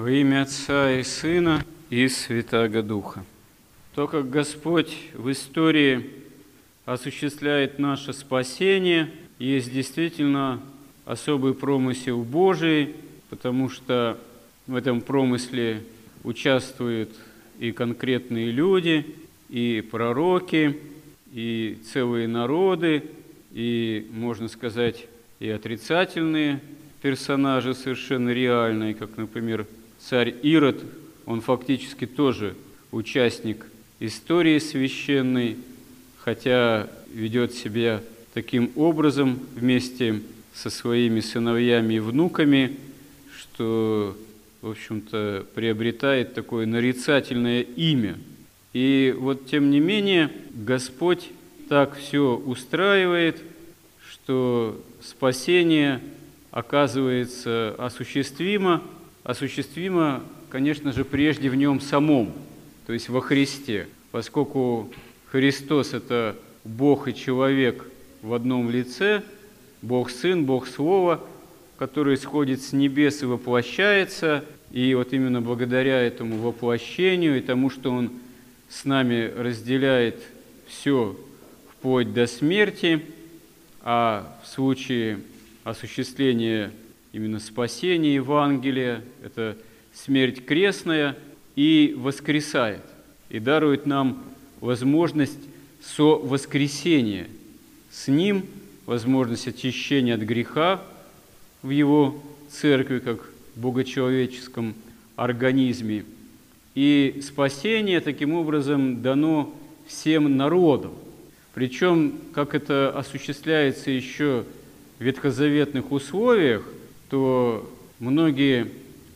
Во имя Отца и Сына и Святаго Духа. То, как Господь в истории осуществляет наше спасение, есть действительно особый промысел Божий, потому что в этом промысле участвуют и конкретные люди, и пророки, и целые народы, и, можно сказать, и отрицательные персонажи совершенно реальные, как, например, царь Ирод, он фактически тоже участник истории священной, хотя ведет себя таким образом вместе со своими сыновьями и внуками, что, в общем-то, приобретает такое нарицательное имя. И вот, тем не менее, Господь так все устраивает, что спасение оказывается осуществимо – осуществимо, конечно же, прежде в нем самом, то есть во Христе, поскольку Христос – это Бог и человек в одном лице, Бог Сын, Бог Слово, который сходит с небес и воплощается, и вот именно благодаря этому воплощению и тому, что Он с нами разделяет все вплоть до смерти, а в случае осуществления именно спасение Евангелия, это смерть крестная, и воскресает, и дарует нам возможность со воскресения с Ним, возможность очищения от греха в Его церкви, как в богочеловеческом организме. И спасение таким образом дано всем народам. Причем, как это осуществляется еще в ветхозаветных условиях – то многие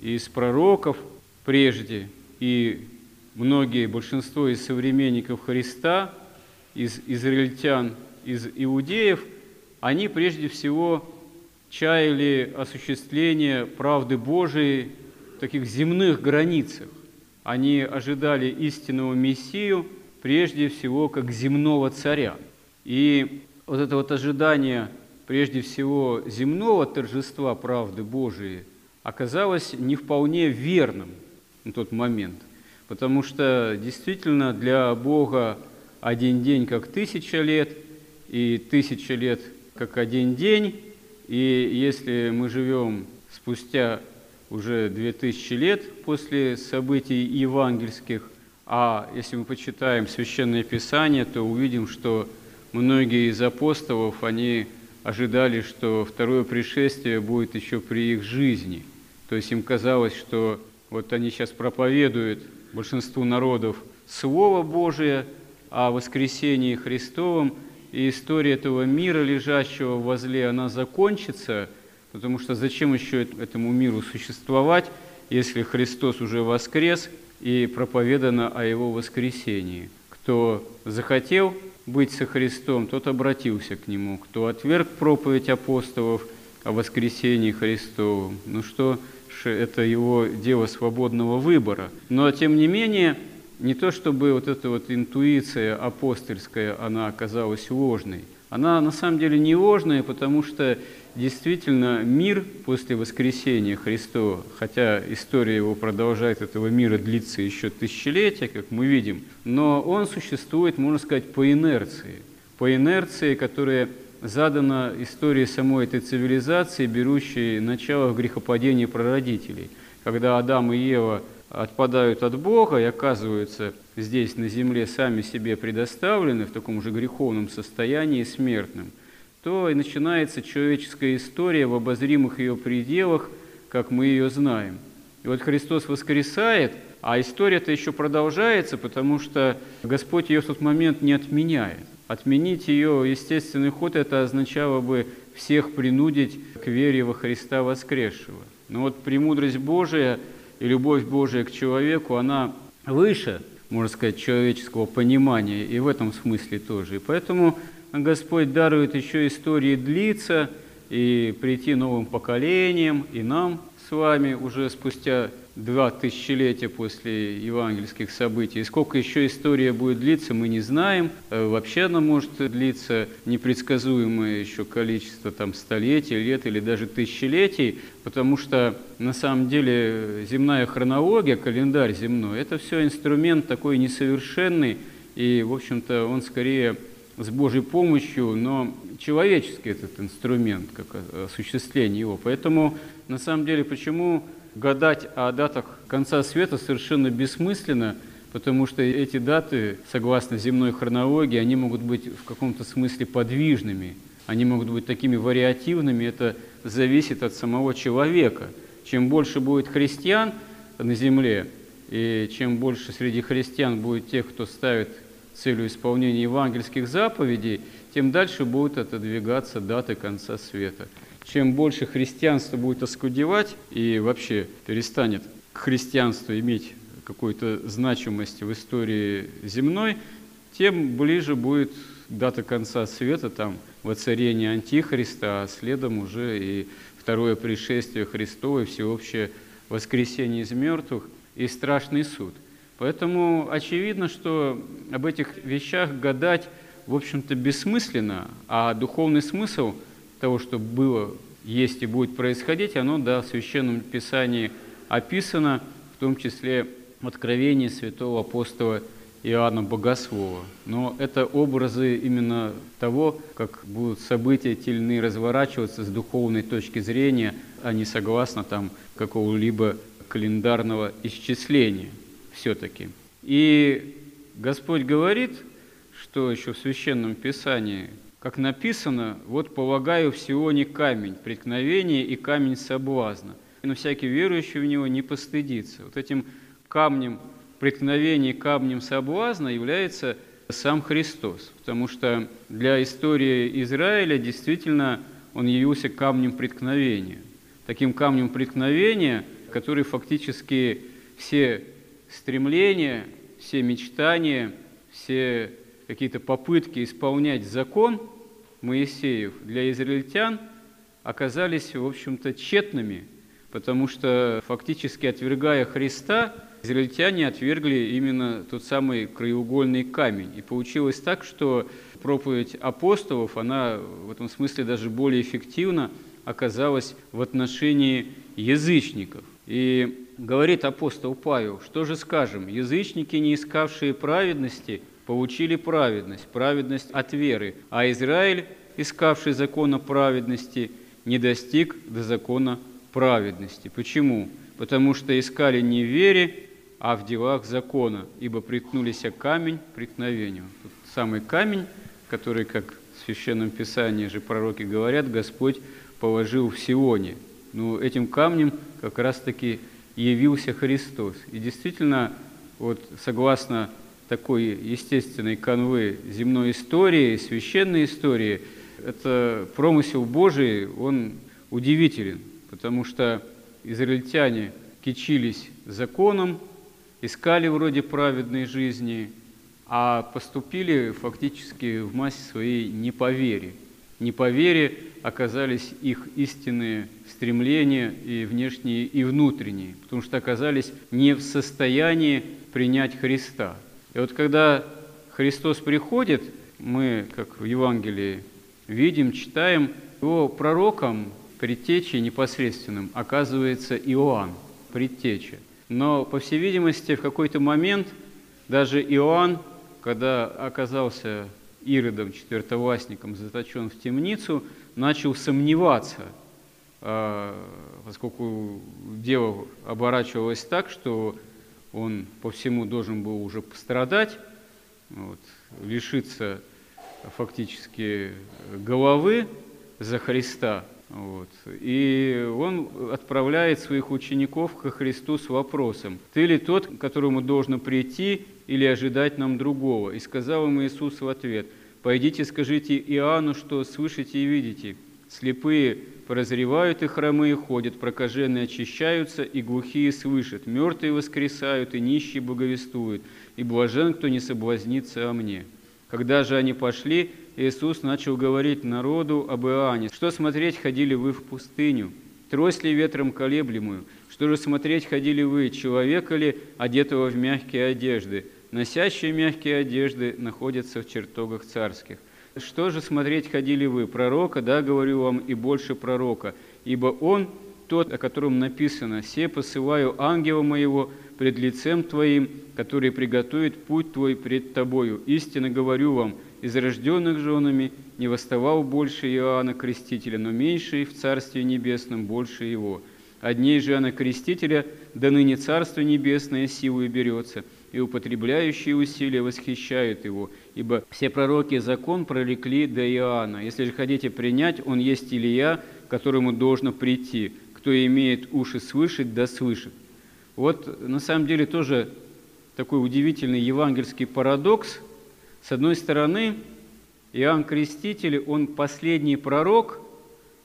из пророков прежде и многие, большинство из современников Христа, из израильтян, из иудеев, они прежде всего чаяли осуществление правды Божией в таких земных границах. Они ожидали истинного Мессию прежде всего как земного царя. И вот это вот ожидание прежде всего земного торжества правды Божией оказалось не вполне верным на тот момент, потому что действительно для Бога один день как тысяча лет, и тысяча лет как один день, и если мы живем спустя уже две тысячи лет после событий евангельских, а если мы почитаем Священное Писание, то увидим, что многие из апостолов, они ожидали, что второе пришествие будет еще при их жизни. То есть им казалось, что вот они сейчас проповедуют большинству народов Слово Божие о воскресении Христовом, и история этого мира, лежащего возле, она закончится, потому что зачем еще этому миру существовать, если Христос уже воскрес и проповедано о Его воскресении. Кто захотел быть со Христом, тот обратился к Нему. Кто отверг проповедь апостолов о воскресении Христовом, ну что это его дело свободного выбора. Но, тем не менее, не то чтобы вот эта вот интуиция апостольская, она оказалась ложной. Она на самом деле не ложная, потому что действительно мир после воскресения Христова, хотя история его продолжает, этого мира длится еще тысячелетия, как мы видим, но он существует, можно сказать, по инерции. По инерции, которая задана историей самой этой цивилизации, берущей начало в грехопадении прародителей. Когда Адам и Ева отпадают от Бога и оказываются здесь на земле сами себе предоставлены в таком же греховном состоянии смертным – то и начинается человеческая история в обозримых ее пределах, как мы ее знаем. И вот Христос воскресает, а история-то еще продолжается, потому что Господь ее в тот момент не отменяет. Отменить ее естественный ход – это означало бы всех принудить к вере во Христа воскресшего. Но вот премудрость Божия и любовь Божия к человеку, она выше, можно сказать, человеческого понимания, и в этом смысле тоже. И поэтому Господь дарует еще истории длиться и прийти новым поколениям, и нам с вами уже спустя два тысячелетия после евангельских событий. Сколько еще история будет длиться, мы не знаем. Э, вообще она может длиться непредсказуемое еще количество там, столетий, лет или даже тысячелетий, потому что на самом деле земная хронология, календарь земной, это все инструмент такой несовершенный, и, в общем-то, он скорее с Божьей помощью, но человеческий этот инструмент, как осуществление его. Поэтому, на самом деле, почему гадать о датах конца света совершенно бессмысленно, потому что эти даты, согласно земной хронологии, они могут быть в каком-то смысле подвижными, они могут быть такими вариативными, это зависит от самого человека. Чем больше будет христиан на земле, и чем больше среди христиан будет тех, кто ставит целью исполнения евангельских заповедей, тем дальше будут отодвигаться даты конца света чем больше христианство будет оскудевать и вообще перестанет христианство иметь какую-то значимость в истории земной, тем ближе будет дата конца света, там воцарение Антихриста, а следом уже и второе пришествие Христова, и всеобщее воскресение из мертвых и страшный суд. Поэтому очевидно, что об этих вещах гадать, в общем-то, бессмысленно, а духовный смысл – того, что было, есть и будет происходить, оно да, в Священном Писании описано, в том числе в Откровении святого апостола Иоанна Богослова. Но это образы именно того, как будут события те или иные разворачиваться с духовной точки зрения, а не согласно там какого-либо календарного исчисления все-таки. И Господь говорит, что еще в Священном Писании, как написано, вот полагаю в Сионе камень преткновения и камень соблазна. Но всякий верующий в него не постыдится. Вот этим камнем преткновения, камнем соблазна является сам Христос, потому что для истории Израиля действительно он явился камнем преткновения. Таким камнем преткновения, который фактически все стремления, все мечтания, все какие-то попытки исполнять закон Моисеев для израильтян оказались, в общем-то, тщетными, потому что фактически отвергая Христа, израильтяне отвергли именно тот самый краеугольный камень. И получилось так, что проповедь апостолов, она в этом смысле даже более эффективна оказалась в отношении язычников. И говорит апостол Павел, что же скажем, язычники, не искавшие праведности, получили праведность, праведность от веры, а Израиль, искавший закона праведности, не достиг до закона праведности. Почему? Потому что искали не в вере, а в делах закона, ибо приткнулись камень преткновению. Тут самый камень, который, как в Священном Писании же пророки говорят, Господь положил в Сионе. Ну, этим камнем как раз-таки явился Христос. И действительно, вот согласно такой естественной канвы земной истории, священной истории, это промысел Божий, он удивителен, потому что израильтяне кичились законом, искали вроде праведной жизни, а поступили фактически в массе своей не по вере. Не по вере оказались их истинные стремления и внешние, и внутренние, потому что оказались не в состоянии принять Христа – и вот когда Христос приходит, мы, как в Евангелии, видим, читаем, его пророком, предтечей непосредственным оказывается Иоанн, предтеча. Но, по всей видимости, в какой-то момент даже Иоанн, когда оказался Иродом, четвертовластником, заточен в темницу, начал сомневаться, а, поскольку дело оборачивалось так, что он по всему должен был уже пострадать, вот, лишиться фактически головы за Христа. Вот. И он отправляет своих учеников ко Христу с вопросом, «Ты ли тот, к которому должно прийти или ожидать нам другого?» И сказал им Иисус в ответ, «Пойдите, скажите Иоанну, что слышите и видите. Слепые прозревают и хромые ходят, прокаженные очищаются, и глухие слышат, мертвые воскресают, и нищие боговествуют, и блажен, кто не соблазнится о мне». Когда же они пошли, Иисус начал говорить народу об Иоанне. «Что смотреть ходили вы в пустыню? трость ли ветром колеблемую? Что же смотреть ходили вы, человека ли, одетого в мягкие одежды? Носящие мягкие одежды находятся в чертогах царских. Что же смотреть ходили вы? Пророка, да, говорю вам, и больше пророка. Ибо он тот, о котором написано, «Се посылаю ангела моего пред лицем твоим, который приготовит путь твой пред тобою. Истинно говорю вам, из рожденных женами не восставал больше Иоанна Крестителя, но меньший в Царстве Небесном больше его. Одней же Иоанна Крестителя до ныне Царство Небесное силой берется, и употребляющие усилия восхищают его, ибо все пророки закон прорекли до Иоанна. Если же хотите принять, он есть Илия, которому должно прийти. Кто имеет уши слышать, да слышит. Вот на самом деле тоже такой удивительный евангельский парадокс. С одной стороны, Иоанн Креститель, он последний пророк,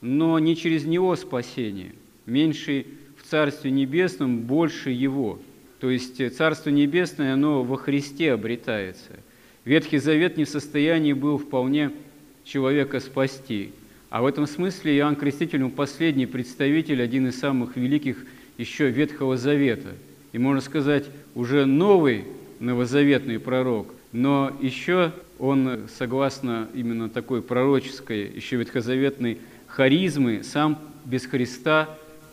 но не через него спасение. Меньший в Царстве Небесном, больше его. То есть Царство Небесное, оно во Христе обретается. Ветхий Завет не в состоянии был вполне человека спасти. А в этом смысле Иоанн Креститель, он последний представитель, один из самых великих еще Ветхого Завета. И, можно сказать, уже новый новозаветный пророк, но еще он, согласно именно такой пророческой, еще ветхозаветной харизмы, сам без Христа,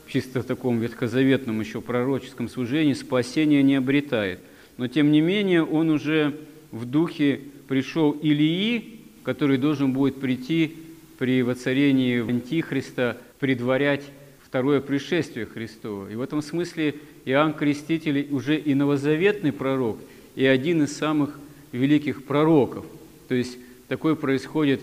чисто таком ветхозаветном еще пророческом служении, спасения не обретает. Но, тем не менее, он уже в духе пришел Илии, который должен будет прийти при воцарении Антихриста, предварять второе пришествие Христово. И в этом смысле Иоанн Креститель уже и новозаветный пророк, и один из самых великих пророков. То есть такое происходит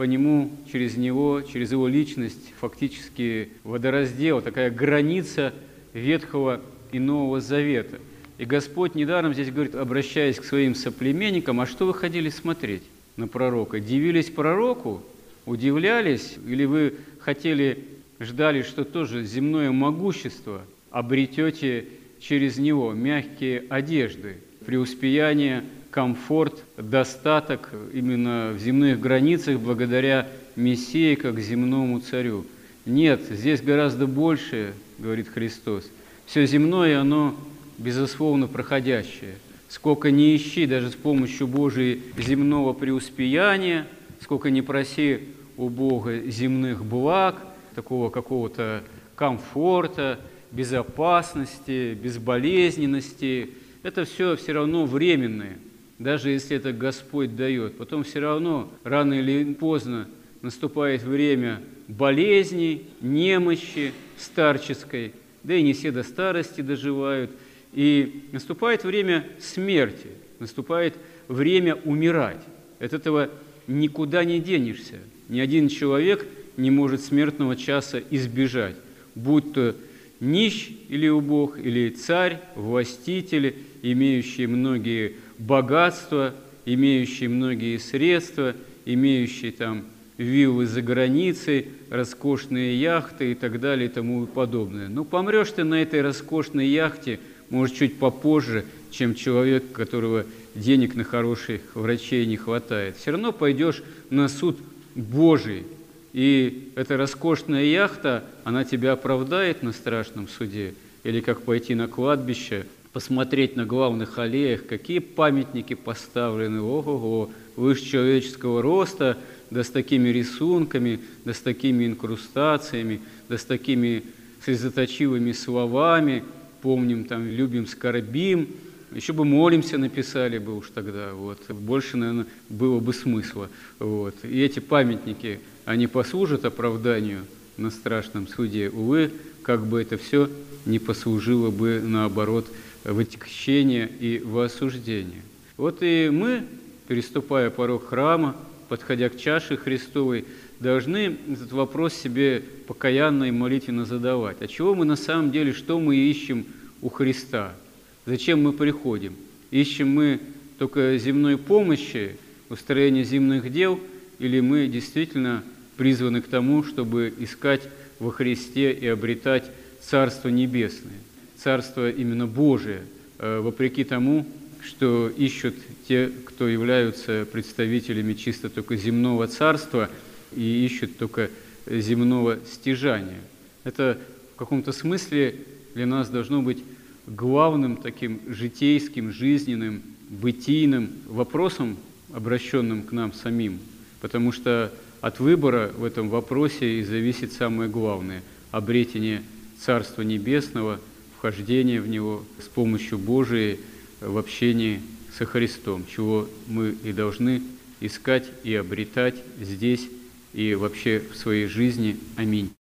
по нему, через него, через его личность, фактически водораздел, такая граница Ветхого и Нового Завета. И Господь недаром здесь говорит, обращаясь к своим соплеменникам, а что вы ходили смотреть на пророка? Дивились пророку? Удивлялись? Или вы хотели ждали, что тоже земное могущество обретете через него, мягкие одежды, преуспеяние, комфорт, достаток именно в земных границах благодаря Мессии как земному царю. Нет, здесь гораздо больше, говорит Христос. Все земное, оно безусловно проходящее. Сколько не ищи даже с помощью Божией земного преуспеяния, сколько не проси у Бога земных благ – такого какого-то комфорта, безопасности, безболезненности. Это все все равно временное, даже если это Господь дает. Потом все равно рано или поздно наступает время болезней, немощи старческой, да и не все до старости доживают. И наступает время смерти, наступает время умирать. От этого никуда не денешься. Ни один человек – не может смертного часа избежать, будь то нищ или убог, или царь, властитель, имеющий многие богатства, имеющий многие средства, имеющий там виллы за границей, роскошные яхты и так далее и тому подобное. Ну, помрешь ты на этой роскошной яхте, может, чуть попозже, чем человек, у которого денег на хороших врачей не хватает. Все равно пойдешь на суд Божий, и эта роскошная яхта, она тебя оправдает на страшном суде, или как пойти на кладбище, посмотреть на главных аллеях, какие памятники поставлены, ого-го, выше человеческого роста, да с такими рисунками, да с такими инкрустациями, да с такими слезоточивыми словами, помним, там, любим, скорбим, еще бы молимся написали бы уж тогда, вот. больше, наверное, было бы смысла. Вот. И эти памятники, они послужат оправданию на страшном суде. Увы, как бы это все не послужило бы, наоборот, в отягчение и в осуждение. Вот и мы, переступая порог храма, подходя к чаше Христовой, должны этот вопрос себе покаянно и молитвенно задавать. А чего мы на самом деле, что мы ищем у Христа – Зачем мы приходим? Ищем мы только земной помощи, устроения земных дел, или мы действительно призваны к тому, чтобы искать во Христе и обретать Царство Небесное, Царство именно Божие, э, вопреки тому, что ищут те, кто являются представителями чисто только земного царства и ищут только земного стяжания. Это в каком-то смысле для нас должно быть главным таким житейским, жизненным, бытийным вопросом, обращенным к нам самим, потому что от выбора в этом вопросе и зависит самое главное – обретение Царства Небесного, вхождение в него с помощью Божией в общении со Христом, чего мы и должны искать и обретать здесь и вообще в своей жизни. Аминь.